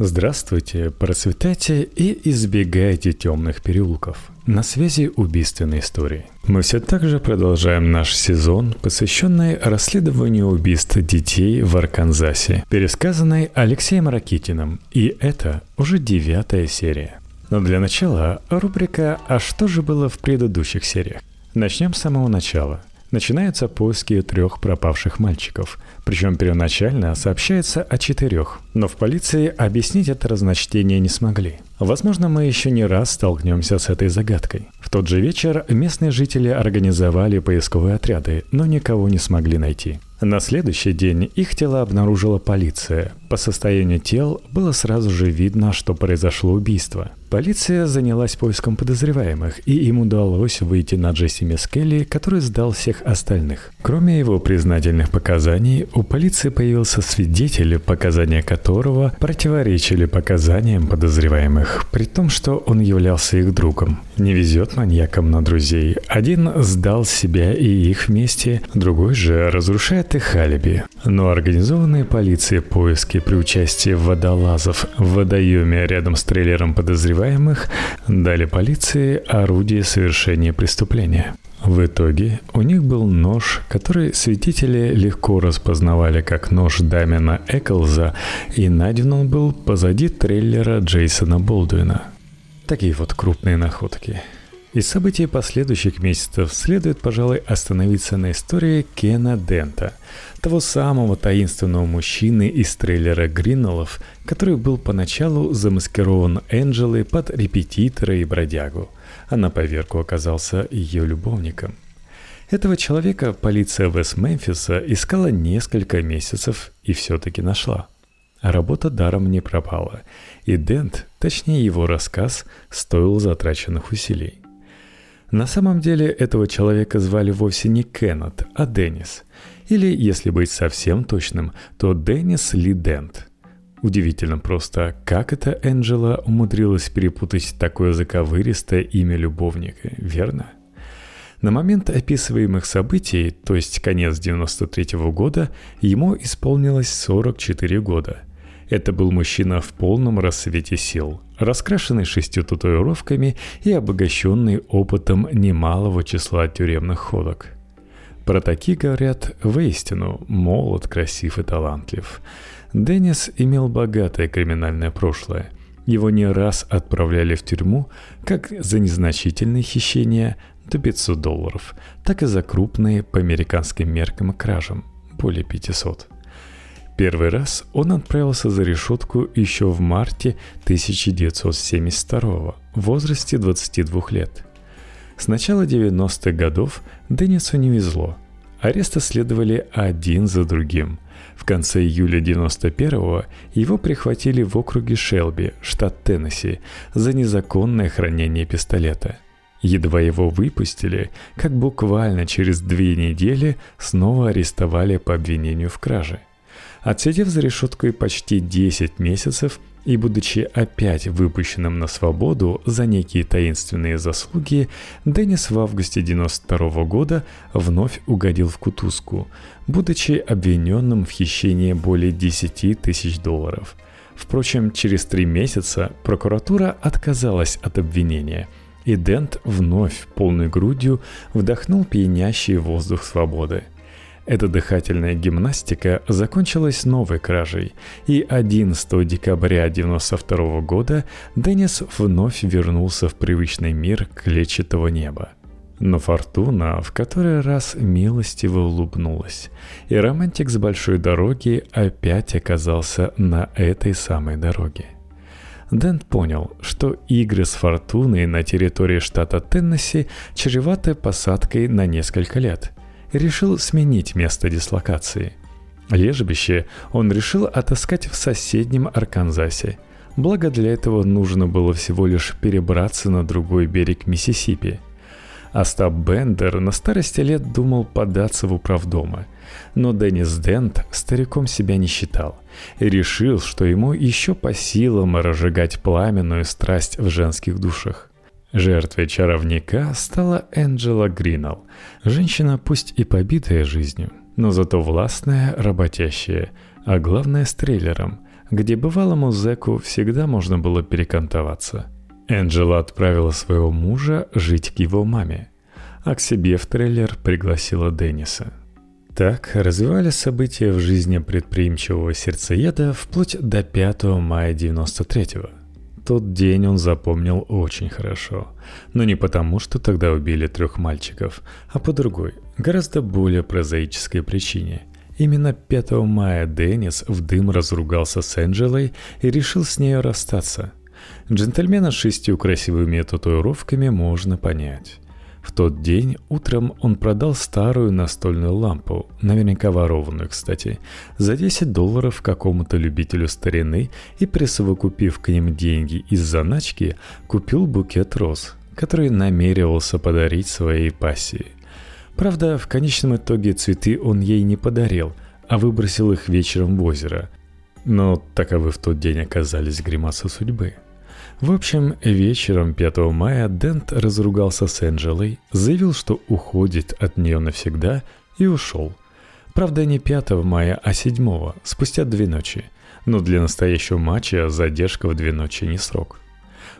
Здравствуйте, процветайте и избегайте темных переулков. На связи убийственной истории. Мы все так же продолжаем наш сезон, посвященный расследованию убийств детей в Арканзасе, пересказанный Алексеем Ракитиным. И это уже девятая серия. Но для начала рубрика «А что же было в предыдущих сериях?» Начнем с самого начала. Начинаются поиски трех пропавших мальчиков. Причем первоначально сообщается о четырех, но в полиции объяснить это разночтение не смогли. Возможно, мы еще не раз столкнемся с этой загадкой. В тот же вечер местные жители организовали поисковые отряды, но никого не смогли найти. На следующий день их тела обнаружила полиция. По состоянию тел было сразу же видно, что произошло убийство. Полиция занялась поиском подозреваемых, и им удалось выйти на Джесси Мескелли, который сдал всех остальных. Кроме его признательных показаний, у полиции появился свидетель, показания которого противоречили показаниям подозреваемых, при том, что он являлся их другом. Не везет маньякам на друзей. Один сдал себя и их вместе, другой же разрушает их алиби. Но организованные полицией поиски при участии водолазов в водоеме рядом с трейлером подозреваемых дали полиции орудие совершения преступления. В итоге у них был нож, который свидетели легко распознавали как нож Дамина Эклза, и найден он был позади трейлера Джейсона Болдуина. Такие вот крупные находки. Из событий последующих месяцев следует, пожалуй, остановиться на истории Кена Дента, того самого таинственного мужчины из трейлера Гриннеллов, который был поначалу замаскирован Энджелой под репетитора и бродягу – а на поверку оказался ее любовником. Этого человека полиция Вест-Мемфиса искала несколько месяцев и все-таки нашла. А работа даром не пропала, и Дент, точнее его рассказ, стоил затраченных усилий. На самом деле этого человека звали вовсе не Кеннет, а Деннис. Или, если быть совсем точным, то Деннис Ли Дент – Удивительно просто, как это Энджела умудрилась перепутать такое заковыристое имя любовника, верно? На момент описываемых событий, то есть конец 93 -го года, ему исполнилось 44 года. Это был мужчина в полном рассвете сил, раскрашенный шестью татуировками и обогащенный опытом немалого числа тюремных ходок. Про такие говорят воистину молод, красив и талантлив – Деннис имел богатое криминальное прошлое. Его не раз отправляли в тюрьму как за незначительные хищения до 500 долларов, так и за крупные по американским меркам кражам – более 500. Первый раз он отправился за решетку еще в марте 1972 в возрасте 22 лет. С начала 90-х годов Деннису не везло. Аресты следовали один за другим – в конце июля 91-го его прихватили в округе Шелби, штат Теннесси, за незаконное хранение пистолета. Едва его выпустили, как буквально через две недели снова арестовали по обвинению в краже. Отсидев за решеткой почти 10 месяцев, и будучи опять выпущенным на свободу за некие таинственные заслуги, Деннис в августе 92 года вновь угодил в кутузку, будучи обвиненным в хищении более 10 тысяч долларов. Впрочем, через три месяца прокуратура отказалась от обвинения, и Дент вновь полной грудью вдохнул пьянящий воздух свободы – эта дыхательная гимнастика закончилась новой кражей, и 11 декабря 1992 года Деннис вновь вернулся в привычный мир клетчатого неба. Но фортуна в который раз милостиво улыбнулась, и романтик с большой дороги опять оказался на этой самой дороге. Дент понял, что игры с фортуной на территории штата Теннесси чреваты посадкой на несколько лет – решил сменить место дислокации. Лежбище он решил отыскать в соседнем Арканзасе. Благо для этого нужно было всего лишь перебраться на другой берег Миссисипи. Остап Бендер на старости лет думал податься в управдома, но Деннис Дент стариком себя не считал и решил, что ему еще по силам разжигать пламенную страсть в женских душах. Жертвой чаровника стала Энджела Гринал. Женщина, пусть и побитая жизнью, но зато властная, работящая. а главное с трейлером, где бывалому зэку всегда можно было перекантоваться. Энджела отправила своего мужа жить к его маме, а к себе в трейлер пригласила Денниса. Так развивались события в жизни предприимчивого сердцееда вплоть до 5 мая 93-го. Тот день он запомнил очень хорошо. Но не потому, что тогда убили трех мальчиков, а по другой, гораздо более прозаической причине. Именно 5 мая Деннис в дым разругался с Энджелой и решил с нею расстаться. Джентльмена с шестью красивыми татуировками можно понять. В тот день утром он продал старую настольную лампу, наверняка ворованную, кстати, за 10 долларов какому-то любителю старины и, присовокупив к ним деньги из заначки, купил букет роз, который намеревался подарить своей пассии. Правда, в конечном итоге цветы он ей не подарил, а выбросил их вечером в озеро. Но таковы в тот день оказались гримасы судьбы – в общем, вечером 5 мая Дент разругался с Энджелой, заявил, что уходит от нее навсегда и ушел. Правда, не 5 мая, а 7, спустя две ночи. Но для настоящего матча задержка в две ночи не срок.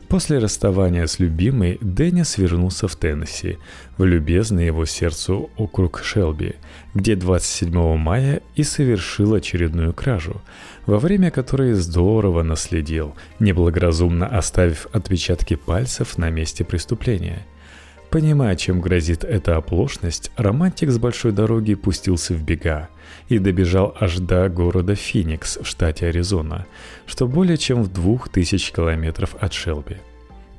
После расставания с любимой Деннис вернулся в Теннесси, в любезный его сердцу округ Шелби, где 27 мая и совершил очередную кражу, во время которой здорово наследил, неблагоразумно оставив отпечатки пальцев на месте преступления – Понимая, чем грозит эта оплошность, романтик с большой дороги пустился в бега и добежал аж до города Феникс в штате Аризона, что более чем в двух тысяч километров от Шелби.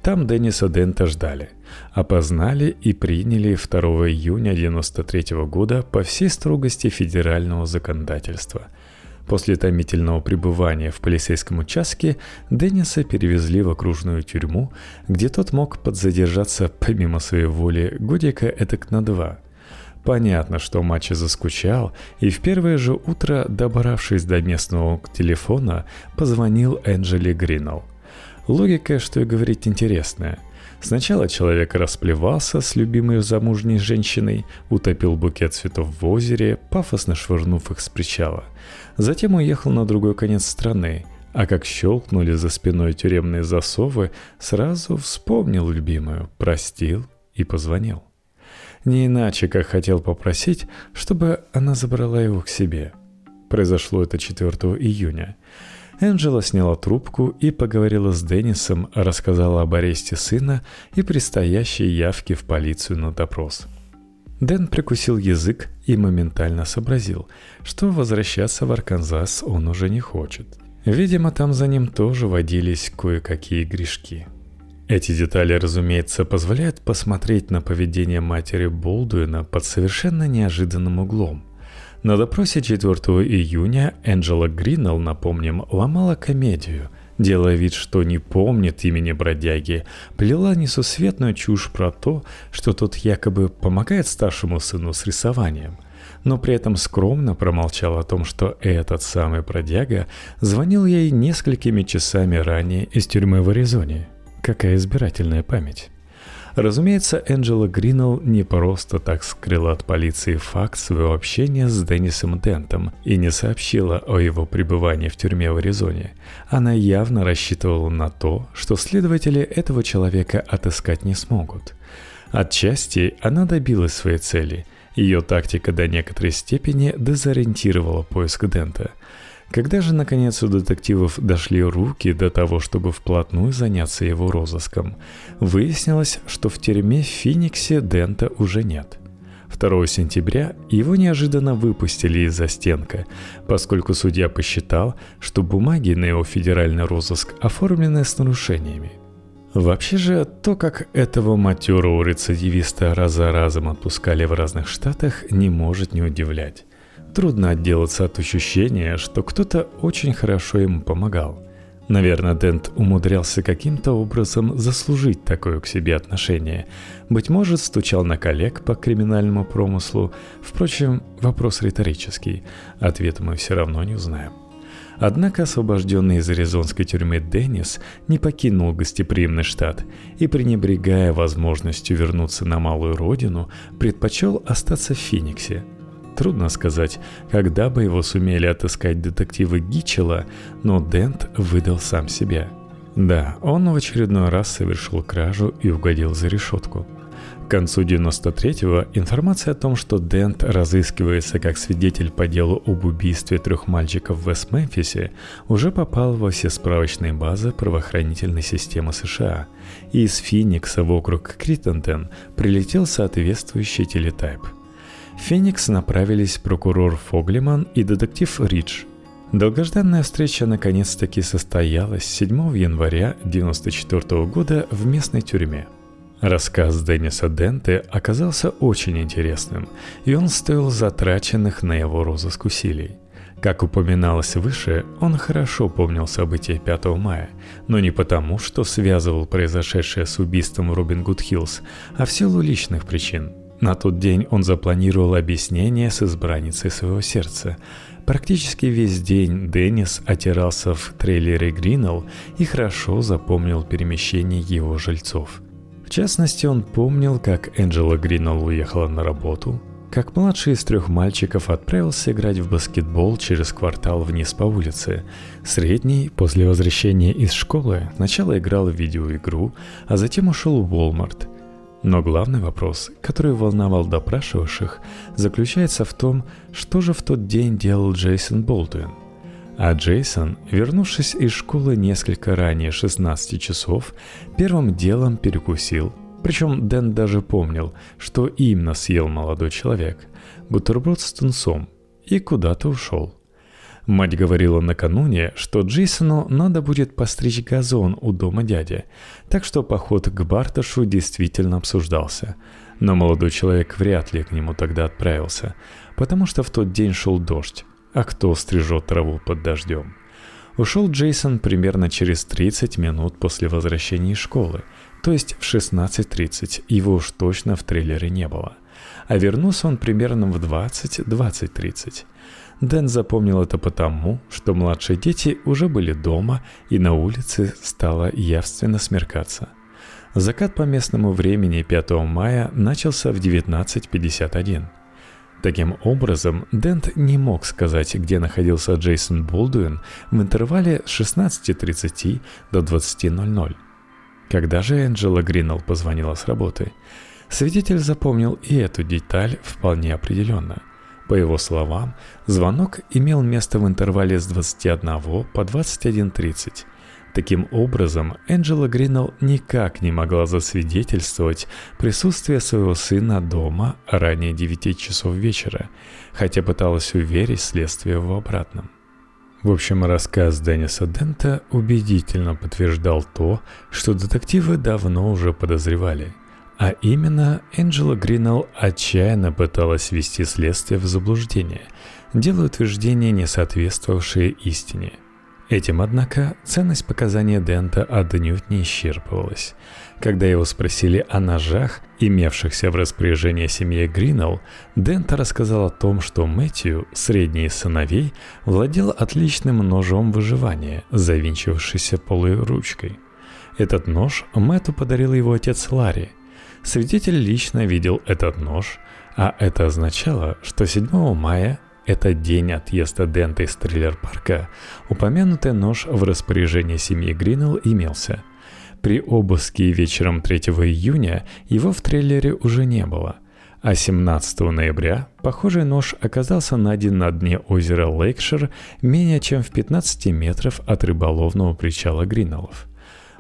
Там Денниса Дента ждали, опознали и приняли 2 июня 1993 года по всей строгости федерального законодательства – После томительного пребывания в полицейском участке Денниса перевезли в окружную тюрьму, где тот мог подзадержаться помимо своей воли годика этак на два. Понятно, что Мачи заскучал, и в первое же утро, добравшись до местного телефона, позвонил Энджели Гринелл. Логика, что и говорить, интересная – Сначала человек расплевался с любимой замужней женщиной, утопил букет цветов в озере, пафосно швырнув их с причала. Затем уехал на другой конец страны, а как щелкнули за спиной тюремные засовы, сразу вспомнил любимую, простил и позвонил. Не иначе, как хотел попросить, чтобы она забрала его к себе. Произошло это 4 июня. Энджела сняла трубку и поговорила с Деннисом, рассказала об аресте сына и предстоящей явке в полицию на допрос. Дэн прикусил язык и моментально сообразил, что возвращаться в Арканзас он уже не хочет. Видимо, там за ним тоже водились кое-какие грешки. Эти детали, разумеется, позволяют посмотреть на поведение матери Болдуина под совершенно неожиданным углом. На допросе 4 июня Энджела Гринелл, напомним, ломала комедию, делая вид, что не помнит имени бродяги, плела несусветную чушь про то, что тот якобы помогает старшему сыну с рисованием – но при этом скромно промолчал о том, что этот самый бродяга звонил ей несколькими часами ранее из тюрьмы в Аризоне. Какая избирательная память. Разумеется, Энджела Гринелл не просто так скрыла от полиции факт своего общения с Деннисом Дентом и не сообщила о его пребывании в тюрьме в Аризоне. Она явно рассчитывала на то, что следователи этого человека отыскать не смогут. Отчасти она добилась своей цели. Ее тактика до некоторой степени дезориентировала поиск Дента – когда же, наконец, у детективов дошли руки до того, чтобы вплотную заняться его розыском, выяснилось, что в тюрьме в Фениксе Дента уже нет. 2 сентября его неожиданно выпустили из-за стенка, поскольку судья посчитал, что бумаги на его федеральный розыск оформлены с нарушениями. Вообще же, то, как этого матерого рецидивиста раз за разом отпускали в разных штатах, не может не удивлять. Трудно отделаться от ощущения, что кто-то очень хорошо ему помогал. Наверное, Дент умудрялся каким-то образом заслужить такое к себе отношение. Быть может, стучал на коллег по криминальному промыслу. Впрочем, вопрос риторический. Ответа мы все равно не узнаем. Однако освобожденный из аризонской тюрьмы Деннис не покинул гостеприимный штат и, пренебрегая возможностью вернуться на малую родину, предпочел остаться в Фениксе – трудно сказать, когда бы его сумели отыскать детективы Гичела, но Дент выдал сам себя. Да, он в очередной раз совершил кражу и угодил за решетку – к концу 93-го информация о том, что Дент разыскивается как свидетель по делу об убийстве трех мальчиков в Вест-Мемфисе, уже попала во все справочные базы правоохранительной системы США, и из Феникса в округ Криттентон прилетел соответствующий телетайп. Феникс направились прокурор Фоглиман и детектив Ридж – Долгожданная встреча наконец-таки состоялась 7 января 1994 года в местной тюрьме – Рассказ Денниса Денте оказался очень интересным, и он стоил затраченных на его розыск усилий. Как упоминалось выше, он хорошо помнил события 5 мая, но не потому, что связывал произошедшее с убийством Робин Гуд Хиллз, а в силу личных причин. На тот день он запланировал объяснение с избранницей своего сердца. Практически весь день Деннис отирался в трейлере Гринелл и хорошо запомнил перемещение его жильцов – в частности, он помнил, как Энджела Гринелл уехала на работу, как младший из трех мальчиков отправился играть в баскетбол через квартал вниз по улице. Средний, после возвращения из школы, сначала играл в видеоигру, а затем ушел в Walmart. Но главный вопрос, который волновал допрашивавших, заключается в том, что же в тот день делал Джейсон Болдуин – а Джейсон, вернувшись из школы несколько ранее 16 часов, первым делом перекусил. Причем Дэн даже помнил, что именно съел молодой человек. Бутерброд с тунцом. И куда-то ушел. Мать говорила накануне, что Джейсону надо будет постричь газон у дома дяди, так что поход к Барташу действительно обсуждался. Но молодой человек вряд ли к нему тогда отправился, потому что в тот день шел дождь, а кто стрижет траву под дождем? Ушел Джейсон примерно через 30 минут после возвращения из школы, то есть в 16.30, его уж точно в трейлере не было. А вернулся он примерно в 20-20.30. Дэн запомнил это потому, что младшие дети уже были дома, и на улице стало явственно смеркаться. Закат по местному времени 5 мая начался в 19.51. Таким образом, Дент не мог сказать, где находился Джейсон Болдуин в интервале с 16.30 до 20.00. Когда же Энджела Гринелл позвонила с работы, свидетель запомнил и эту деталь вполне определенно. По его словам, звонок имел место в интервале с 21 по 21.30, Таким образом, Энджела Гринелл никак не могла засвидетельствовать присутствие своего сына дома ранее 9 часов вечера, хотя пыталась уверить следствие в обратном. В общем, рассказ Денниса Дента убедительно подтверждал то, что детективы давно уже подозревали. А именно, Энджела Гринелл отчаянно пыталась ввести следствие в заблуждение, делая утверждения, не соответствовавшие истине – Этим, однако, ценность показания Дента отнюдь не исчерпывалась. Когда его спросили о ножах, имевшихся в распоряжении семьи Гринелл, Дента рассказал о том, что Мэтью, средний из сыновей, владел отличным ножом выживания, завинчивавшийся полой ручкой. Этот нож Мэтту подарил его отец Ларри. Свидетель лично видел этот нож, а это означало, что 7 мая это день отъезда Дента из трейлер-парка, упомянутый нож в распоряжении семьи Гринелл имелся. При обыске вечером 3 июня его в трейлере уже не было, а 17 ноября похожий нож оказался найден на дне озера Лейкшир менее чем в 15 метров от рыболовного причала Гринеллов.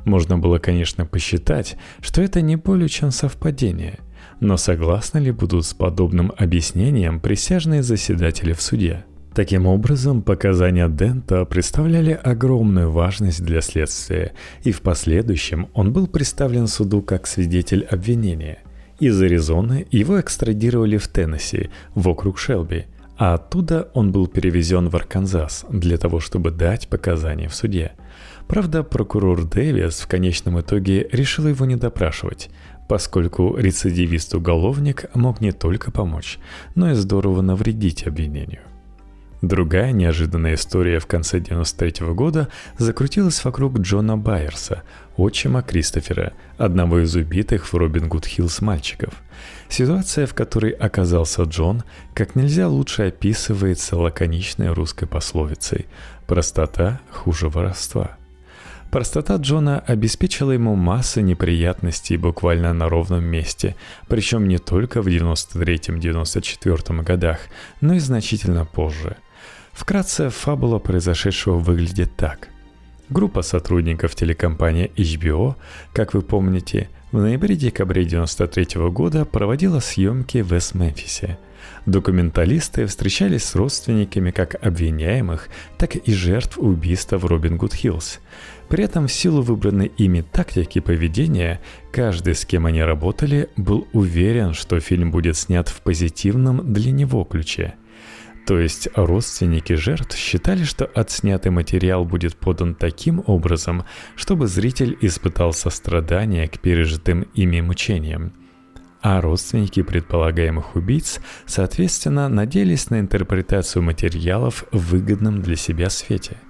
Можно было, конечно, посчитать, что это не более чем совпадение – но согласны ли будут с подобным объяснением присяжные заседатели в суде? Таким образом, показания Дента представляли огромную важность для следствия, и в последующем он был представлен суду как свидетель обвинения. Из Аризоны его экстрадировали в Теннесси, в округ Шелби, а оттуда он был перевезен в Арканзас для того, чтобы дать показания в суде. Правда, прокурор Дэвис в конечном итоге решил его не допрашивать, поскольку рецидивист-уголовник мог не только помочь, но и здорово навредить обвинению. Другая неожиданная история в конце 93 года закрутилась вокруг Джона Байерса, отчима Кристофера, одного из убитых в Робин Гуд Хиллз мальчиков. Ситуация, в которой оказался Джон, как нельзя лучше описывается лаконичной русской пословицей «простота хуже воровства». Простота Джона обеспечила ему массу неприятностей буквально на ровном месте, причем не только в 93-94 годах, но и значительно позже – Вкратце, фабула произошедшего выглядит так. Группа сотрудников телекомпании HBO, как вы помните, в ноябре-декабре 1993 года проводила съемки в Эс-Мемфисе. Документалисты встречались с родственниками как обвиняемых, так и жертв убийства в Робин Гуд Хиллз. При этом в силу выбранной ими тактики поведения, каждый, с кем они работали, был уверен, что фильм будет снят в позитивном для него ключе – то есть родственники жертв считали, что отснятый материал будет подан таким образом, чтобы зритель испытал сострадание к пережитым ими мучениям. А родственники предполагаемых убийц, соответственно, надеялись на интерпретацию материалов в выгодном для себя свете –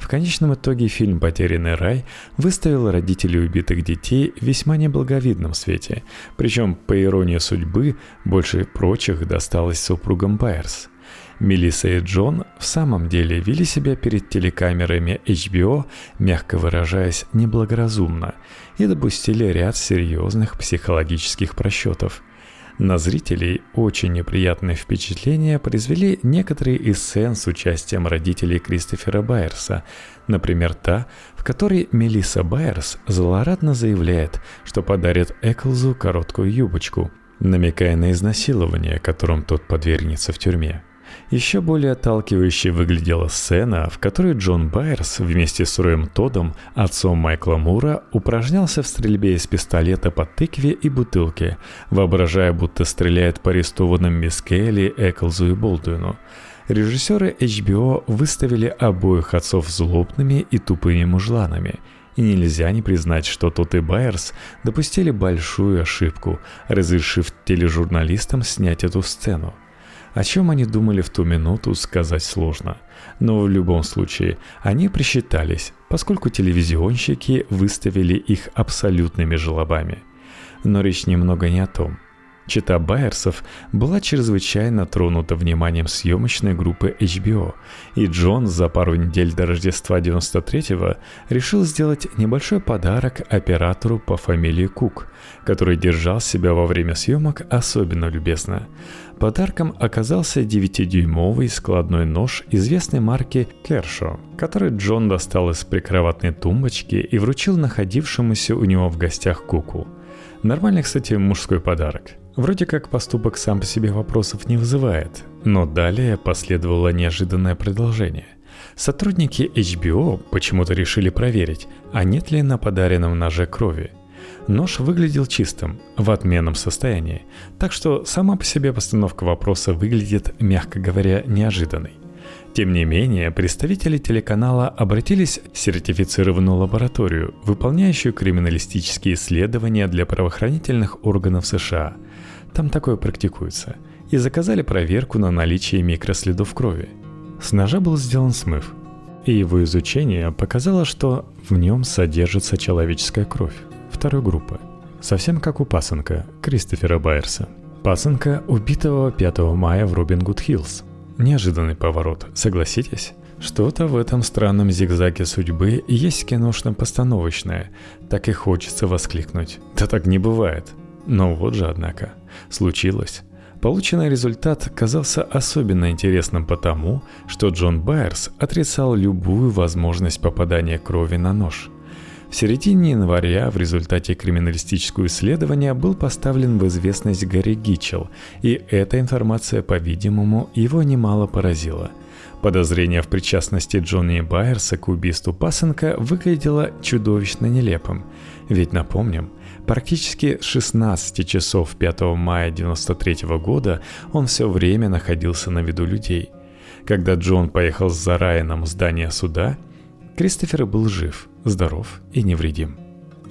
в конечном итоге фильм «Потерянный рай» выставил родителей убитых детей в весьма неблаговидном свете, причем, по иронии судьбы, больше прочих досталось супругам Байерс. Мелисса и Джон в самом деле вели себя перед телекамерами HBO, мягко выражаясь, неблагоразумно, и допустили ряд серьезных психологических просчетов. На зрителей очень неприятное впечатление произвели некоторые из сцен с участием родителей Кристофера Байерса, например, та, в которой Мелисса Байерс злорадно заявляет, что подарит Эклзу короткую юбочку, намекая на изнасилование, которым тот подвергнется в тюрьме. Еще более отталкивающе выглядела сцена, в которой Джон Байерс вместе с Роем Тодом, отцом Майкла Мура, упражнялся в стрельбе из пистолета по тыкве и бутылке, воображая, будто стреляет по арестованным мисс Келли, Эклзу и Болдуину. Режиссеры HBO выставили обоих отцов злобными и тупыми мужланами – и нельзя не признать, что тот и Байерс допустили большую ошибку, разрешив тележурналистам снять эту сцену. О чем они думали в ту минуту, сказать сложно. Но в любом случае, они присчитались, поскольку телевизионщики выставили их абсолютными желобами. Но речь немного не о том – Чита Байерсов была чрезвычайно тронута вниманием съемочной группы HBO, и Джон за пару недель до Рождества 93-го решил сделать небольшой подарок оператору по фамилии Кук, который держал себя во время съемок особенно любезно. Подарком оказался 9-дюймовый складной нож известной марки Кершо, который Джон достал из прикроватной тумбочки и вручил находившемуся у него в гостях Куку. Нормальный, кстати, мужской подарок. Вроде как поступок сам по себе вопросов не вызывает, но далее последовало неожиданное продолжение. Сотрудники HBO почему-то решили проверить, а нет ли на подаренном ноже крови. Нож выглядел чистым, в отменном состоянии, так что сама по себе постановка вопроса выглядит, мягко говоря, неожиданной. Тем не менее, представители телеканала обратились в сертифицированную лабораторию, выполняющую криминалистические исследования для правоохранительных органов США – там такое практикуется. И заказали проверку на наличие микроследов крови. С ножа был сделан смыв. И его изучение показало, что в нем содержится человеческая кровь второй группы. Совсем как у пасынка Кристофера Байерса. Пасынка, убитого 5 мая в Робин Гуд Хиллз. Неожиданный поворот, согласитесь? Что-то в этом странном зигзаге судьбы есть киношно-постановочное. Так и хочется воскликнуть. Да так не бывает. Но вот же, однако, случилось. Полученный результат казался особенно интересным потому, что Джон Байерс отрицал любую возможность попадания крови на нож. В середине января в результате криминалистического исследования был поставлен в известность Гарри Гитчелл, и эта информация, по-видимому, его немало поразила. Подозрение в причастности Джонни Байерса к убийству пасынка выглядело чудовищно нелепым. Ведь, напомним, Практически с 16 часов 5 мая 1993 года он все время находился на виду людей. Когда Джон поехал с Зарайаном в здание суда, Кристофер был жив, здоров и невредим.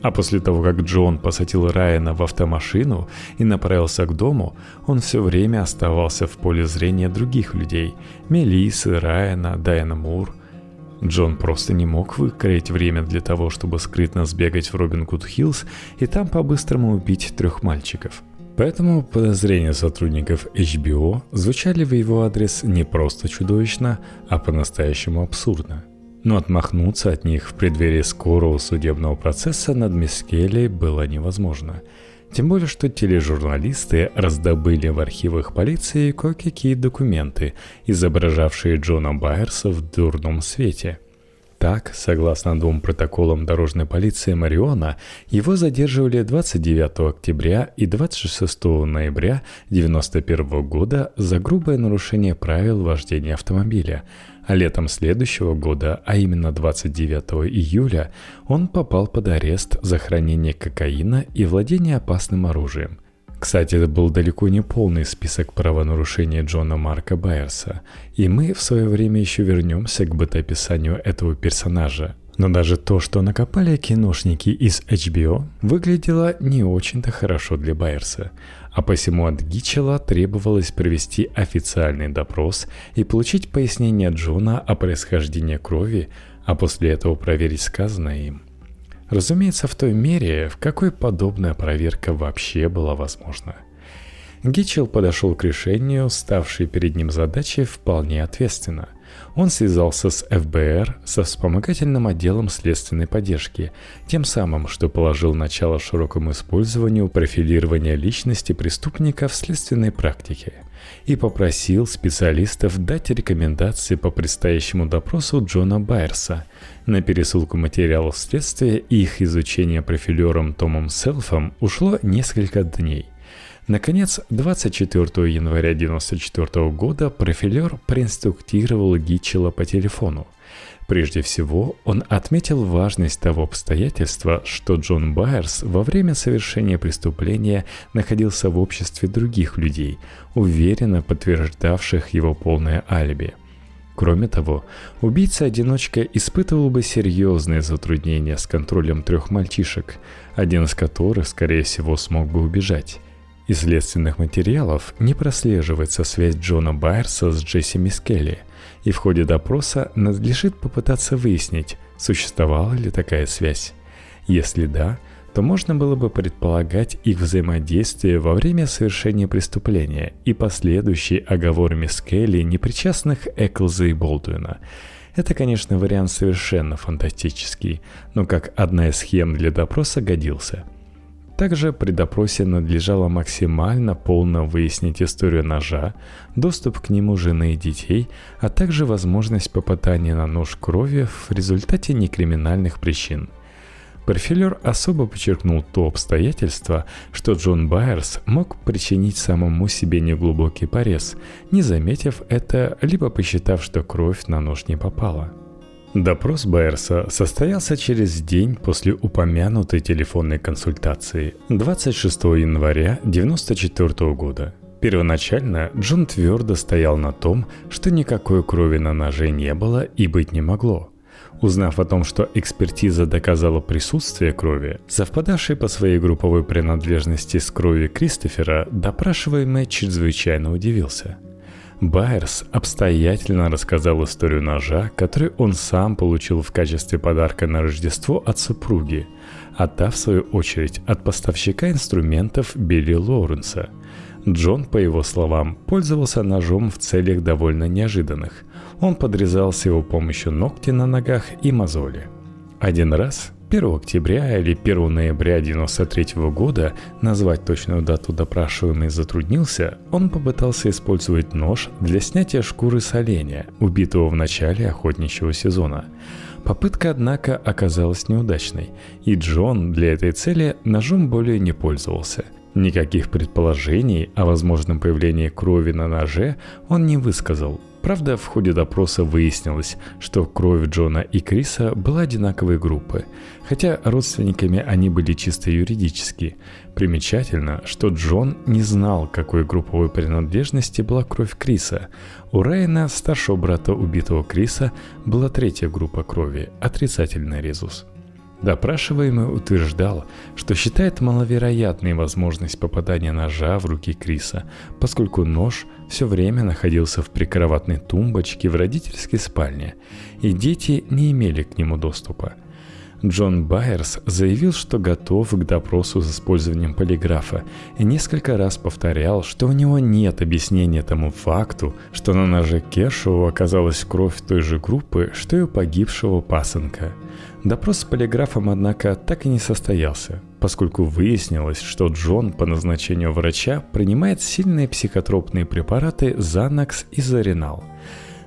А после того, как Джон посадил Райана в автомашину и направился к дому, он все время оставался в поле зрения других людей – Мелисы, Райана, Дайана Мур. Джон просто не мог выкроить время для того, чтобы скрытно сбегать в Робин Гуд Хиллз и там по-быстрому убить трех мальчиков. Поэтому подозрения сотрудников HBO звучали в его адрес не просто чудовищно, а по-настоящему абсурдно. Но отмахнуться от них в преддверии скорого судебного процесса над Мискелей было невозможно. Тем более, что тележурналисты раздобыли в архивах полиции кое-какие документы, изображавшие Джона Байерса в дурном свете – так, согласно двум протоколам дорожной полиции Мариона, его задерживали 29 октября и 26 ноября 1991 года за грубое нарушение правил вождения автомобиля, а летом следующего года, а именно 29 июля, он попал под арест за хранение кокаина и владение опасным оружием – кстати, это был далеко не полный список правонарушений Джона Марка Байерса, и мы в свое время еще вернемся к бытоописанию этого персонажа. Но даже то, что накопали киношники из HBO, выглядело не очень-то хорошо для Байерса, а посему от Гичела требовалось провести официальный допрос и получить пояснение Джона о происхождении крови, а после этого проверить сказанное им. Разумеется, в той мере, в какой подобная проверка вообще была возможна. Гитчелл подошел к решению, ставшей перед ним задачей, вполне ответственно. Он связался с ФБР, со вспомогательным отделом следственной поддержки, тем самым, что положил начало широкому использованию профилирования личности преступника в следственной практике – и попросил специалистов дать рекомендации по предстоящему допросу Джона Байерса. На пересылку материалов следствия и их изучение профилером Томом Селфом ушло несколько дней. Наконец, 24 января 1994 года профилер проинструктировал Гитчела по телефону – Прежде всего, он отметил важность того обстоятельства, что Джон Байерс во время совершения преступления находился в обществе других людей, уверенно подтверждавших его полное алиби. Кроме того, убийца-одиночка испытывал бы серьезные затруднения с контролем трех мальчишек, один из которых, скорее всего, смог бы убежать. Из следственных материалов не прослеживается связь Джона Байерса с Джесси Мискелли – и в ходе допроса надлежит попытаться выяснить, существовала ли такая связь. Если да, то можно было бы предполагать их взаимодействие во время совершения преступления и последующий оговор Мисс Келли непричастных Эклза и Болдуина. Это, конечно, вариант совершенно фантастический, но как одна из схем для допроса годился – также при допросе надлежало максимально полно выяснить историю ножа, доступ к нему жены и детей, а также возможность попадания на нож крови в результате некриминальных причин. Профилер особо подчеркнул то обстоятельство, что Джон Байерс мог причинить самому себе неглубокий порез, не заметив это, либо посчитав, что кровь на нож не попала – Допрос Байерса состоялся через день после упомянутой телефонной консультации 26 января 1994 года. Первоначально Джон твердо стоял на том, что никакой крови на ноже не было и быть не могло. Узнав о том, что экспертиза доказала присутствие крови, совпадавшей по своей групповой принадлежности с кровью Кристофера, допрашиваемый чрезвычайно удивился – Байерс обстоятельно рассказал историю ножа, который он сам получил в качестве подарка на Рождество от супруги, а та, в свою очередь, от поставщика инструментов Билли Лоуренса. Джон, по его словам, пользовался ножом в целях довольно неожиданных. Он подрезал с его помощью ногти на ногах и мозоли. Один раз 1 октября или 1 ноября 1993 года, назвать точную дату допрашиваемый затруднился, он попытался использовать нож для снятия шкуры с оленя, убитого в начале охотничьего сезона. Попытка, однако, оказалась неудачной, и Джон для этой цели ножом более не пользовался. Никаких предположений о возможном появлении крови на ноже он не высказал, Правда, в ходе допроса выяснилось, что кровь Джона и Криса была одинаковой группы, хотя родственниками они были чисто юридически. Примечательно, что Джон не знал, какой групповой принадлежности была кровь Криса. У Райана, старшего брата убитого Криса, была третья группа крови – отрицательный резус. Допрашиваемый утверждал, что считает маловероятной возможность попадания ножа в руки Криса, поскольку нож все время находился в прикроватной тумбочке в родительской спальне, и дети не имели к нему доступа. Джон Байерс заявил, что готов к допросу с использованием полиграфа и несколько раз повторял, что у него нет объяснения тому факту, что на ноже Кершоу оказалась кровь той же группы, что и у погибшего пасынка – Допрос с полиграфом, однако, так и не состоялся, поскольку выяснилось, что Джон по назначению врача принимает сильные психотропные препараты Xanax и Заринал.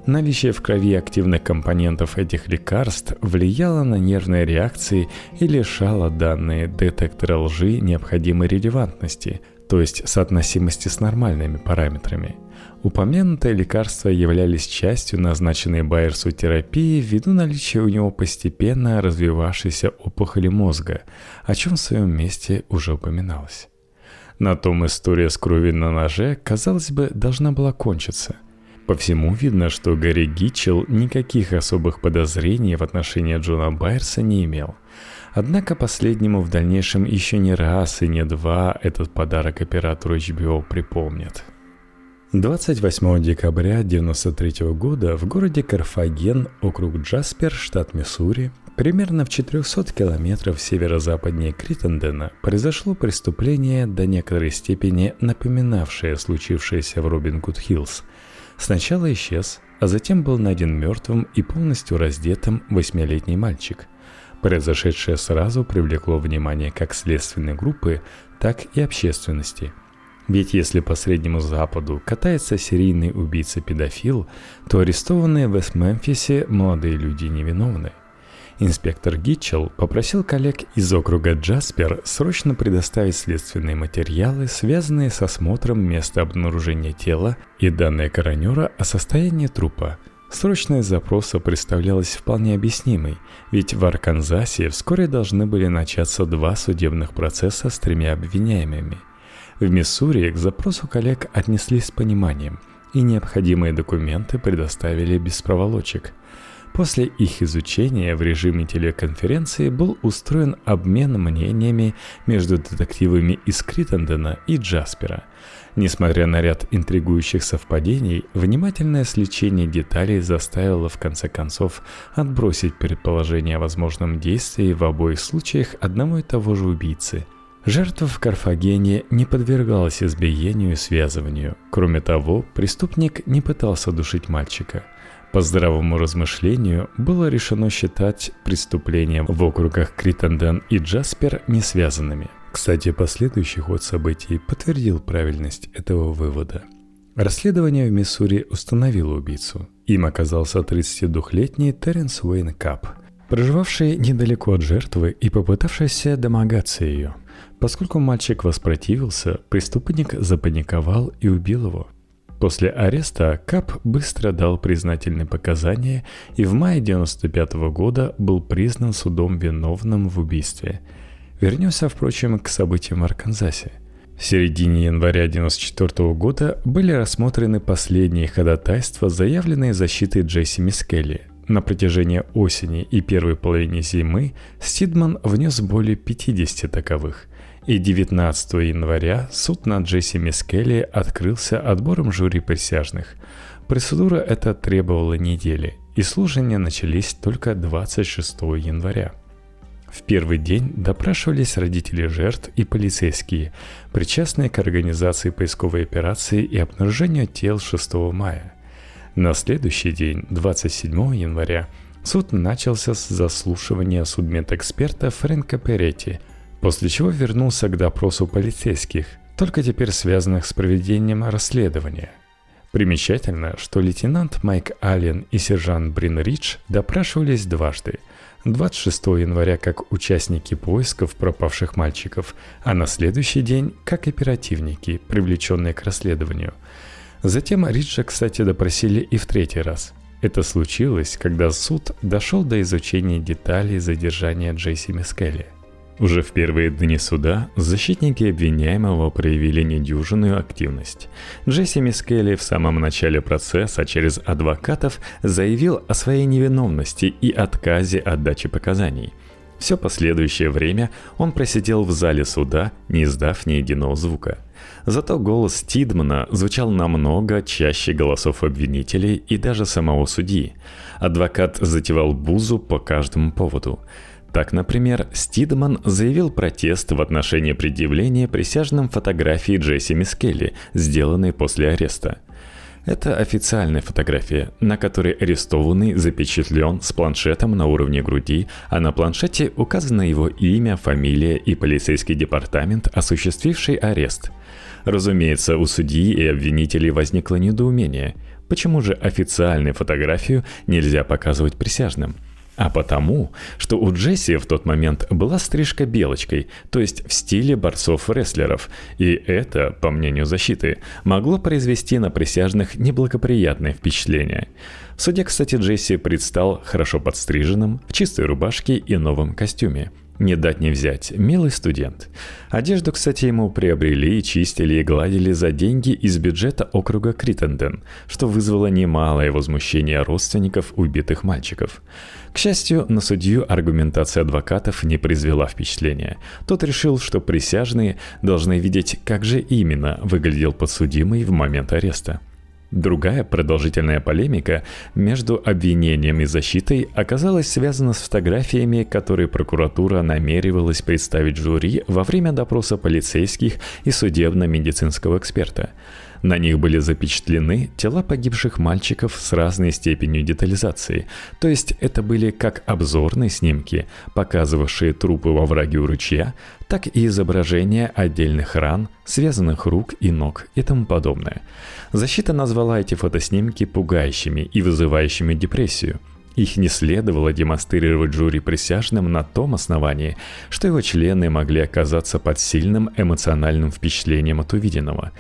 Наличие в крови активных компонентов этих лекарств влияло на нервные реакции и лишало данные детектора лжи необходимой релевантности, то есть соотносимости с нормальными параметрами – Упомянутые лекарства являлись частью назначенной Байерсу терапии ввиду наличия у него постепенно развивавшейся опухоли мозга, о чем в своем месте уже упоминалось. На том история с кровью на ноже, казалось бы, должна была кончиться. По всему видно, что Гарри Гитчелл никаких особых подозрений в отношении Джона Байерса не имел. Однако последнему в дальнейшем еще не раз и не два этот подарок оператору HBO припомнят – 28 декабря 1993 года в городе Карфаген, округ Джаспер, штат Миссури, примерно в 400 километров северо-западнее Криттендена, произошло преступление до некоторой степени напоминавшее случившееся в Робин Гуд Хиллз. Сначала исчез, а затем был найден мертвым и полностью раздетым восьмилетний мальчик. Произошедшее сразу привлекло внимание как следственной группы, так и общественности – ведь если по Среднему Западу катается серийный убийца-педофил, то арестованные в Эст-Мемфисе молодые люди невиновны. Инспектор Гитчелл попросил коллег из округа Джаспер срочно предоставить следственные материалы, связанные с осмотром места обнаружения тела и данные коронера о состоянии трупа. Срочность запроса представлялась вполне объяснимой, ведь в Арканзасе вскоре должны были начаться два судебных процесса с тремя обвиняемыми – в Миссури к запросу коллег отнеслись с пониманием, и необходимые документы предоставили без проволочек. После их изучения в режиме телеконференции был устроен обмен мнениями между детективами из Криттендена и Джаспера. Несмотря на ряд интригующих совпадений, внимательное сличение деталей заставило в конце концов отбросить предположение о возможном действии в обоих случаях одного и того же убийцы – Жертва в Карфагене не подвергалась избиению и связыванию. Кроме того, преступник не пытался душить мальчика. По здравому размышлению было решено считать преступления в округах Критенден и Джаспер не связанными. Кстати, последующий ход событий подтвердил правильность этого вывода. Расследование в Миссури установило убийцу. Им оказался 32-летний Теренс Уэйн Кап, проживавший недалеко от жертвы и попытавшийся домогаться ее – Поскольку мальчик воспротивился, преступник запаниковал и убил его. После ареста Кап быстро дал признательные показания и в мае 1995 года был признан судом виновным в убийстве. Вернемся, впрочем, к событиям в Арканзасе. В середине января 1994 года были рассмотрены последние ходатайства, заявленные защитой Джесси Мискелли. На протяжении осени и первой половины зимы Стидман внес более 50 таковых. И 19 января суд над Джесси Мискелли открылся отбором жюри присяжных. Процедура эта требовала недели, и слушания начались только 26 января. В первый день допрашивались родители жертв и полицейские, причастные к организации поисковой операции и обнаружению тел 6 мая. На следующий день, 27 января, суд начался с заслушивания судмедэксперта Фрэнка Перетти – после чего вернулся к допросу полицейских, только теперь связанных с проведением расследования. Примечательно, что лейтенант Майк Аллен и сержант Брин Ридж допрашивались дважды. 26 января как участники поисков пропавших мальчиков, а на следующий день как оперативники, привлеченные к расследованию. Затем Риджа, кстати, допросили и в третий раз. Это случилось, когда суд дошел до изучения деталей задержания Джейси Мискелли – уже в первые дни суда защитники обвиняемого проявили недюжинную активность. Джесси Мискелли в самом начале процесса через адвокатов заявил о своей невиновности и отказе от дачи показаний. Все последующее время он просидел в зале суда, не издав ни единого звука. Зато голос Тидмана звучал намного чаще голосов обвинителей и даже самого судьи. Адвокат затевал бузу по каждому поводу. Так, например, Стидман заявил протест в отношении предъявления присяжным фотографии Джесси Мискелли, сделанной после ареста – это официальная фотография, на которой арестованный запечатлен с планшетом на уровне груди, а на планшете указано его имя, фамилия и полицейский департамент, осуществивший арест. Разумеется, у судьи и обвинителей возникло недоумение. Почему же официальную фотографию нельзя показывать присяжным – а потому, что у Джесси в тот момент была стрижка белочкой, то есть в стиле борцов-рестлеров, и это, по мнению защиты, могло произвести на присяжных неблагоприятное впечатление. В кстати, Джесси предстал хорошо подстриженным, в чистой рубашке и новом костюме – не дать не взять, милый студент. Одежду, кстати, ему приобрели, чистили и гладили за деньги из бюджета округа Криттенден, что вызвало немалое возмущение родственников убитых мальчиков. К счастью, на судью аргументация адвокатов не произвела впечатления. Тот решил, что присяжные должны видеть, как же именно выглядел подсудимый в момент ареста. Другая продолжительная полемика между обвинением и защитой оказалась связана с фотографиями, которые прокуратура намеревалась представить жюри во время допроса полицейских и судебно-медицинского эксперта – на них были запечатлены тела погибших мальчиков с разной степенью детализации, то есть это были как обзорные снимки, показывавшие трупы во враге у ручья, так и изображения отдельных ран, связанных рук и ног и тому подобное. Защита назвала эти фотоснимки пугающими и вызывающими депрессию – их не следовало демонстрировать жюри присяжным на том основании, что его члены могли оказаться под сильным эмоциональным впечатлением от увиденного.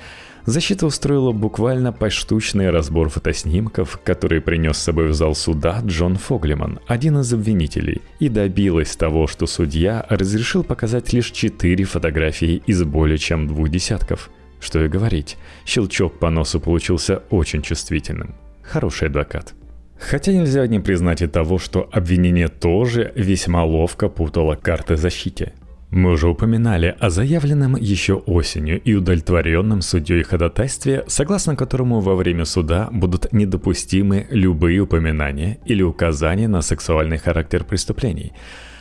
Защита устроила буквально поштучный разбор фотоснимков, который принес с собой в зал суда Джон Фоглеман, один из обвинителей, и добилась того, что судья разрешил показать лишь четыре фотографии из более чем двух десятков. Что и говорить, щелчок по носу получился очень чувствительным. Хороший адвокат. Хотя нельзя не признать и того, что обвинение тоже весьма ловко путало карты защите. Мы уже упоминали о заявленном еще осенью и удовлетворенном судьей ходатайстве, согласно которому во время суда будут недопустимы любые упоминания или указания на сексуальный характер преступлений.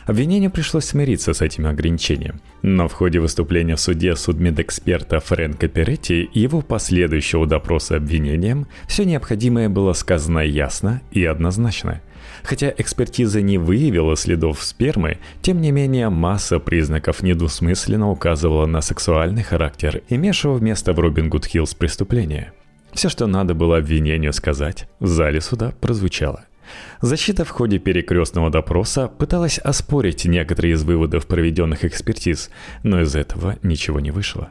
Обвинению пришлось смириться с этим ограничением. Но в ходе выступления в суде судмедэксперта Фрэнка Перетти и его последующего допроса обвинением все необходимое было сказано ясно и однозначно – Хотя экспертиза не выявила следов спермы, тем не менее масса признаков недвусмысленно указывала на сексуальный характер имевшего место в Робин Гуд Хиллз преступления. Все, что надо было обвинению сказать, в зале суда прозвучало. Защита в ходе перекрестного допроса пыталась оспорить некоторые из выводов проведенных экспертиз, но из этого ничего не вышло.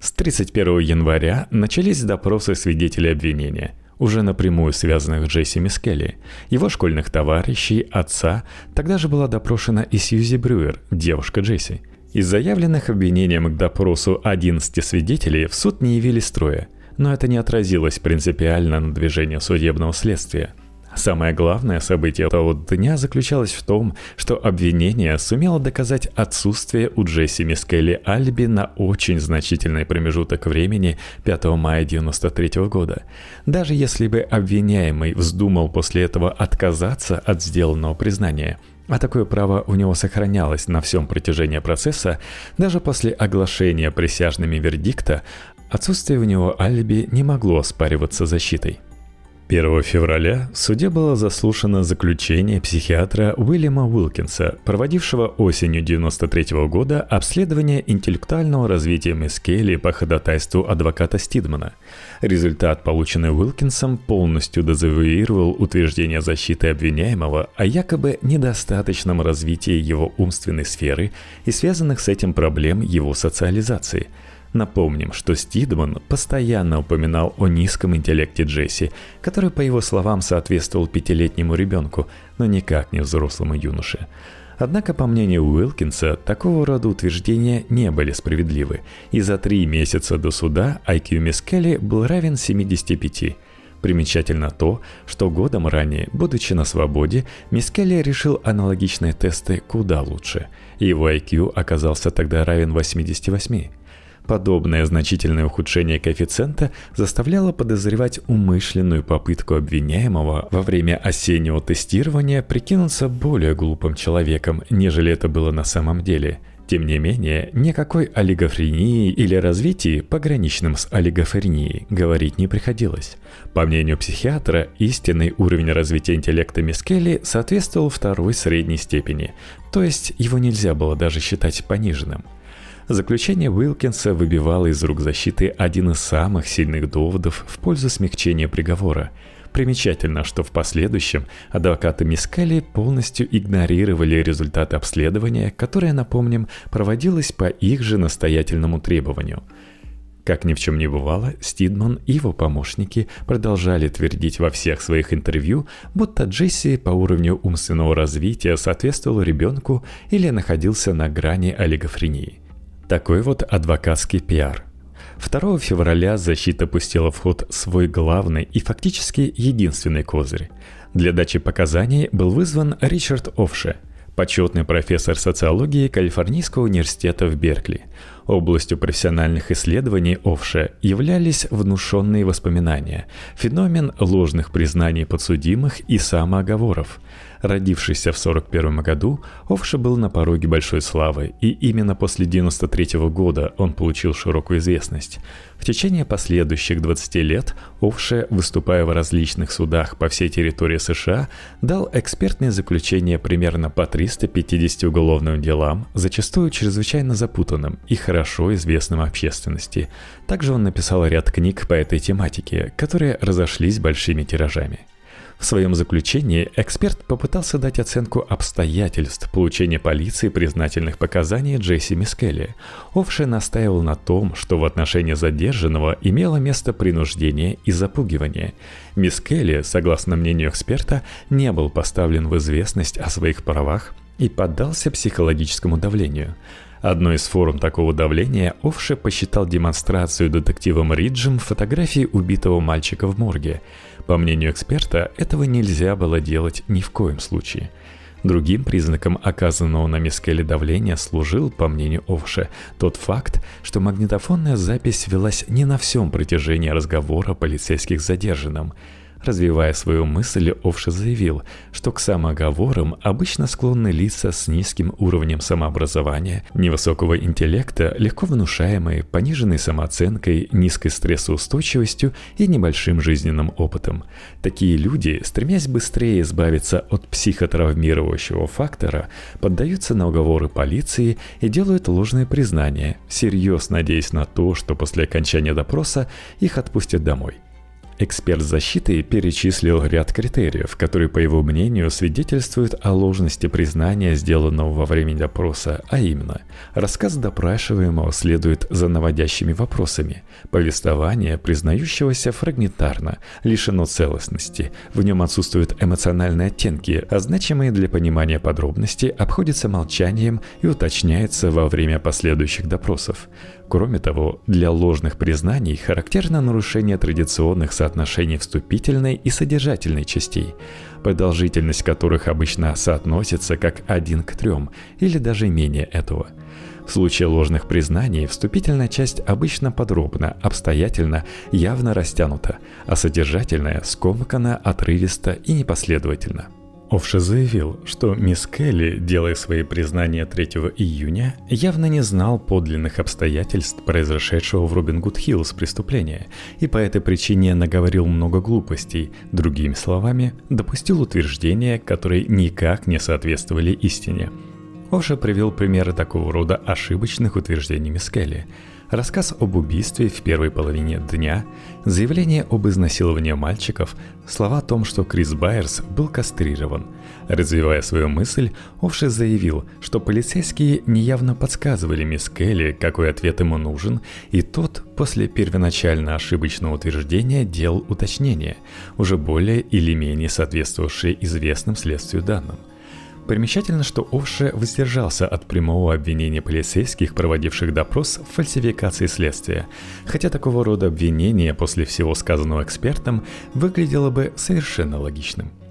С 31 января начались допросы свидетелей обвинения – уже напрямую связанных с Джесси Мискелли, его школьных товарищей, отца, тогда же была допрошена и Сьюзи Брюер, девушка Джесси. Из заявленных обвинением к допросу 11 свидетелей в суд не явились трое, но это не отразилось принципиально на движении судебного следствия – Самое главное событие того дня заключалось в том, что обвинение сумело доказать отсутствие у Джесси Мискелли алиби на очень значительный промежуток времени 5 мая 1993 года. Даже если бы обвиняемый вздумал после этого отказаться от сделанного признания – а такое право у него сохранялось на всем протяжении процесса, даже после оглашения присяжными вердикта, отсутствие у него алиби не могло оспариваться защитой. 1 февраля в суде было заслушано заключение психиатра Уильяма Уилкинса, проводившего осенью 1993 года обследование интеллектуального развития Мискели по ходатайству адвоката Стидмана. Результат, полученный Уилкинсом, полностью дезавуировал утверждение защиты обвиняемого о якобы недостаточном развитии его умственной сферы и связанных с этим проблем его социализации – Напомним, что Стидман постоянно упоминал о низком интеллекте Джесси, который, по его словам, соответствовал пятилетнему ребенку, но никак не взрослому юноше. Однако, по мнению Уилкинса, такого рода утверждения не были справедливы, и за три месяца до суда IQ Мисс Келли был равен 75. Примечательно то, что годом ранее, будучи на свободе, Мискелли решил аналогичные тесты куда лучше. Его IQ оказался тогда равен 88. Подобное значительное ухудшение коэффициента заставляло подозревать умышленную попытку обвиняемого во время осеннего тестирования прикинуться более глупым человеком, нежели это было на самом деле – тем не менее, никакой олигофрении или развитии, пограничным с олигофренией, говорить не приходилось. По мнению психиатра, истинный уровень развития интеллекта Мискелли соответствовал второй средней степени, то есть его нельзя было даже считать пониженным. Заключение Уилкинса выбивало из рук защиты один из самых сильных доводов в пользу смягчения приговора – Примечательно, что в последующем адвокаты Мискали полностью игнорировали результаты обследования, которое, напомним, проводилось по их же настоятельному требованию. Как ни в чем не бывало, Стидман и его помощники продолжали твердить во всех своих интервью, будто Джесси по уровню умственного развития соответствовал ребенку или находился на грани олигофрении. Такой вот адвокатский пиар – 2 февраля защита пустила в ход свой главный и фактически единственный козырь. Для дачи показаний был вызван Ричард Офше, почетный профессор социологии Калифорнийского университета в Беркли. Областью профессиональных исследований Овше являлись внушенные воспоминания, феномен ложных признаний подсудимых и самооговоров – Родившийся в 1941 году, Овша был на пороге большой славы, и именно после 1993 года он получил широкую известность. В течение последующих 20 лет Овше, выступая в различных судах по всей территории США, дал экспертные заключения примерно по 350 уголовным делам, зачастую чрезвычайно запутанным и хорошо известным общественности. Также он написал ряд книг по этой тематике, которые разошлись большими тиражами – в своем заключении эксперт попытался дать оценку обстоятельств получения полиции признательных показаний Джесси Мискелли. Овше настаивал на том, что в отношении задержанного имело место принуждение и запугивание. Мискелли, согласно мнению эксперта, не был поставлен в известность о своих правах и поддался психологическому давлению. Одной из форм такого давления Овше посчитал демонстрацию детективом Риджем фотографии убитого мальчика в морге – по мнению эксперта, этого нельзя было делать ни в коем случае. Другим признаком оказанного на Мискеле давления служил, по мнению Овше, тот факт, что магнитофонная запись велась не на всем протяжении разговора полицейских с задержанным – Развивая свою мысль, Овши заявил, что к самоговорам обычно склонны лица с низким уровнем самообразования, невысокого интеллекта, легко внушаемые, пониженной самооценкой, низкой стрессоустойчивостью и небольшим жизненным опытом. Такие люди, стремясь быстрее избавиться от психотравмирующего фактора, поддаются на уговоры полиции и делают ложные признания, всерьез надеясь на то, что после окончания допроса их отпустят домой. Эксперт защиты перечислил ряд критериев, которые, по его мнению, свидетельствуют о ложности признания, сделанного во время допроса, а именно, рассказ допрашиваемого следует за наводящими вопросами, повествование, признающегося фрагментарно, лишено целостности, в нем отсутствуют эмоциональные оттенки, а значимые для понимания подробности обходятся молчанием и уточняются во время последующих допросов. Кроме того, для ложных признаний характерно нарушение традиционных соотношений вступительной и содержательной частей, продолжительность которых обычно соотносится как один к трем или даже менее этого. В случае ложных признаний вступительная часть обычно подробно, обстоятельно, явно растянута, а содержательная скомкана, отрывисто и непоследовательно – Овше заявил, что мисс Келли, делая свои признания 3 июня, явно не знал подлинных обстоятельств произошедшего в Робин Гуд Хиллз преступления, и по этой причине наговорил много глупостей, другими словами, допустил утверждения, которые никак не соответствовали истине. Овше привел примеры такого рода ошибочных утверждений мисс Келли – рассказ об убийстве в первой половине дня, заявление об изнасиловании мальчиков, слова о том, что Крис Байерс был кастрирован. Развивая свою мысль, Овши заявил, что полицейские неявно подсказывали мисс Келли, какой ответ ему нужен, и тот после первоначально ошибочного утверждения делал уточнения, уже более или менее соответствовавшие известным следствию данным – Примечательно, что Овше воздержался от прямого обвинения полицейских, проводивших допрос в фальсификации следствия, хотя такого рода обвинение после всего сказанного экспертом выглядело бы совершенно логичным.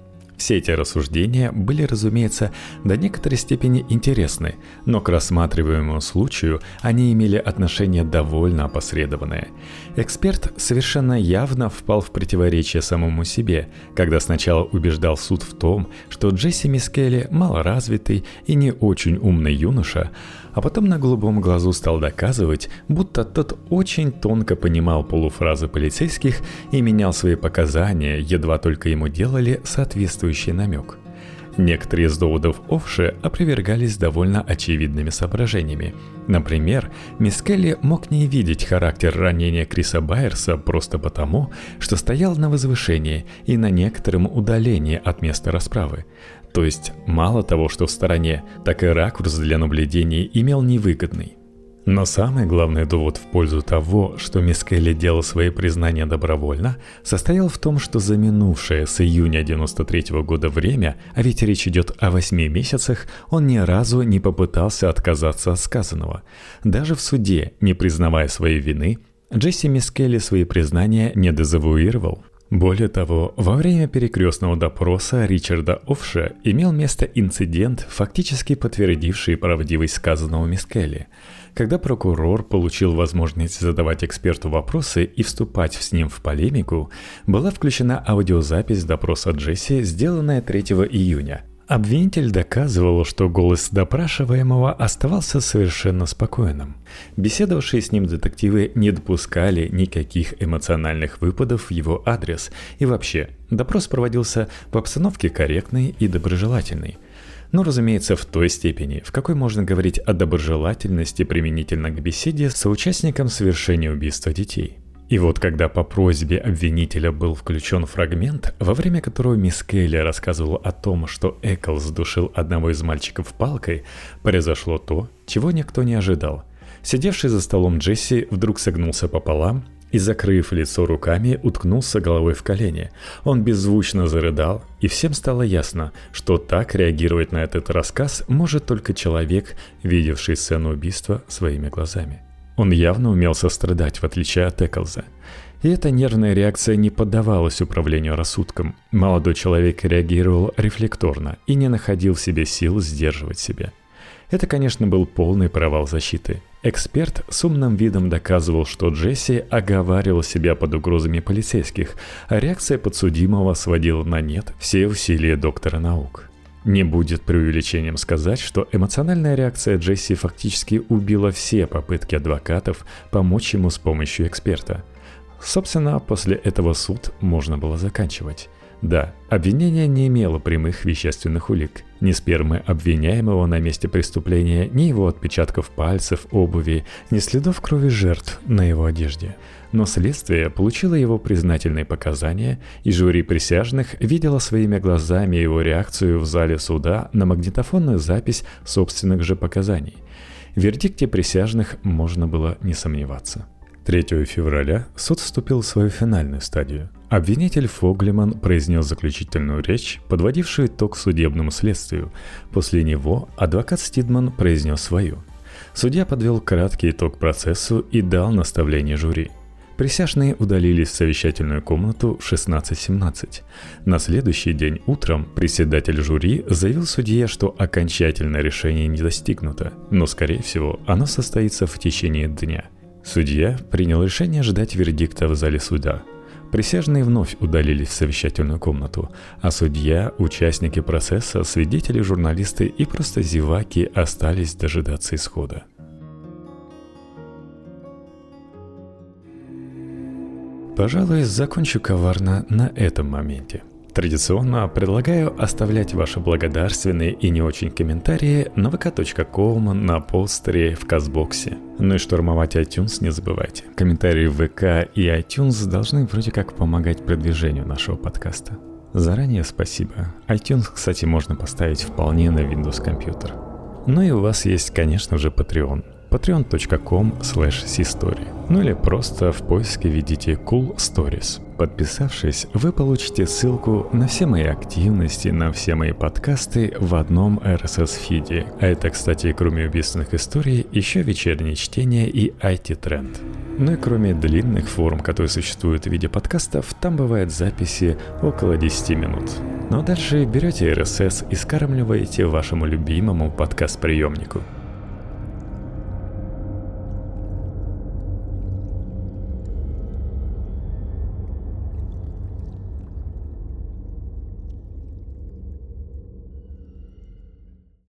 Все эти рассуждения были, разумеется, до некоторой степени интересны, но к рассматриваемому случаю они имели отношение довольно опосредованное. Эксперт совершенно явно впал в противоречие самому себе, когда сначала убеждал суд в том, что Джесси Мискелли малоразвитый и не очень умный юноша, а потом на голубом глазу стал доказывать, будто тот очень тонко понимал полуфразы полицейских и менял свои показания, едва только ему делали соответствующий намек. Некоторые из доводов Овши опровергались довольно очевидными соображениями. Например, Мискелли мог не видеть характер ранения Криса Байерса просто потому, что стоял на возвышении и на некотором удалении от места расправы. То есть мало того, что в стороне, так и ракурс для наблюдений имел невыгодный. Но самый главный довод в пользу того, что Мискелли делал свои признания добровольно, состоял в том, что за минувшее с июня 93 -го года время, а ведь речь идет о 8 месяцах, он ни разу не попытался отказаться от сказанного. Даже в суде, не признавая своей вины, Джесси Мискелли свои признания не дезавуировал. Более того, во время перекрестного допроса Ричарда Офша имел место инцидент, фактически подтвердивший правдивость сказанного Мискелли. Когда прокурор получил возможность задавать эксперту вопросы и вступать с ним в полемику, была включена аудиозапись допроса Джесси, сделанная 3 июня – Обвинитель доказывал, что голос допрашиваемого оставался совершенно спокойным. Беседовавшие с ним детективы не допускали никаких эмоциональных выпадов в его адрес, и вообще, допрос проводился в обстановке корректной и доброжелательной. Но, разумеется, в той степени, в какой можно говорить о доброжелательности применительно к беседе с соучастником совершения убийства детей. И вот когда по просьбе обвинителя был включен фрагмент, во время которого мисс Келли рассказывала о том, что Эклс душил одного из мальчиков палкой, произошло то, чего никто не ожидал. Сидевший за столом Джесси вдруг согнулся пополам и, закрыв лицо руками, уткнулся головой в колени. Он беззвучно зарыдал, и всем стало ясно, что так реагировать на этот рассказ может только человек, видевший сцену убийства своими глазами. Он явно умел сострадать, в отличие от Эклза. И эта нервная реакция не поддавалась управлению рассудком. Молодой человек реагировал рефлекторно и не находил в себе сил сдерживать себя. Это, конечно, был полный провал защиты. Эксперт с умным видом доказывал, что Джесси оговаривал себя под угрозами полицейских, а реакция подсудимого сводила на нет все усилия доктора наук. Не будет преувеличением сказать, что эмоциональная реакция Джесси фактически убила все попытки адвокатов помочь ему с помощью эксперта. Собственно, после этого суд можно было заканчивать. Да, обвинение не имело прямых вещественных улик. Ни спермы обвиняемого на месте преступления, ни его отпечатков пальцев, обуви, ни следов крови жертв на его одежде – но следствие получило его признательные показания, и жюри присяжных видело своими глазами его реакцию в зале суда на магнитофонную запись собственных же показаний. В вердикте присяжных можно было не сомневаться. 3 февраля суд вступил в свою финальную стадию. Обвинитель Фоглеман произнес заключительную речь, подводившую итог судебному следствию. После него адвокат Стидман произнес свою. Судья подвел краткий итог процессу и дал наставление жюри – Присяжные удалились в совещательную комнату в 16.17. На следующий день утром председатель жюри заявил судье, что окончательное решение не достигнуто, но, скорее всего, оно состоится в течение дня. Судья принял решение ждать вердикта в зале суда. Присяжные вновь удалились в совещательную комнату, а судья, участники процесса, свидетели, журналисты и просто зеваки остались дожидаться исхода. Пожалуй, закончу коварно на этом моменте. Традиционно предлагаю оставлять ваши благодарственные и не очень комментарии на vk.com, на постере, в Казбоксе. Ну и штурмовать iTunes не забывайте. Комментарии в ВК и iTunes должны вроде как помогать продвижению нашего подкаста. Заранее спасибо. iTunes, кстати, можно поставить вполне на Windows компьютер. Ну и у вас есть, конечно же, Patreon – patreon.com slash Ну или просто в поиске введите Cool Stories. Подписавшись, вы получите ссылку на все мои активности, на все мои подкасты в одном RSS-фиде. А это, кстати, кроме убийственных историй, еще вечернее чтение и IT-тренд. Ну и кроме длинных форм, которые существуют в виде подкастов, там бывают записи около 10 минут. Ну а дальше берете RSS и скармливаете вашему любимому подкаст-приемнику –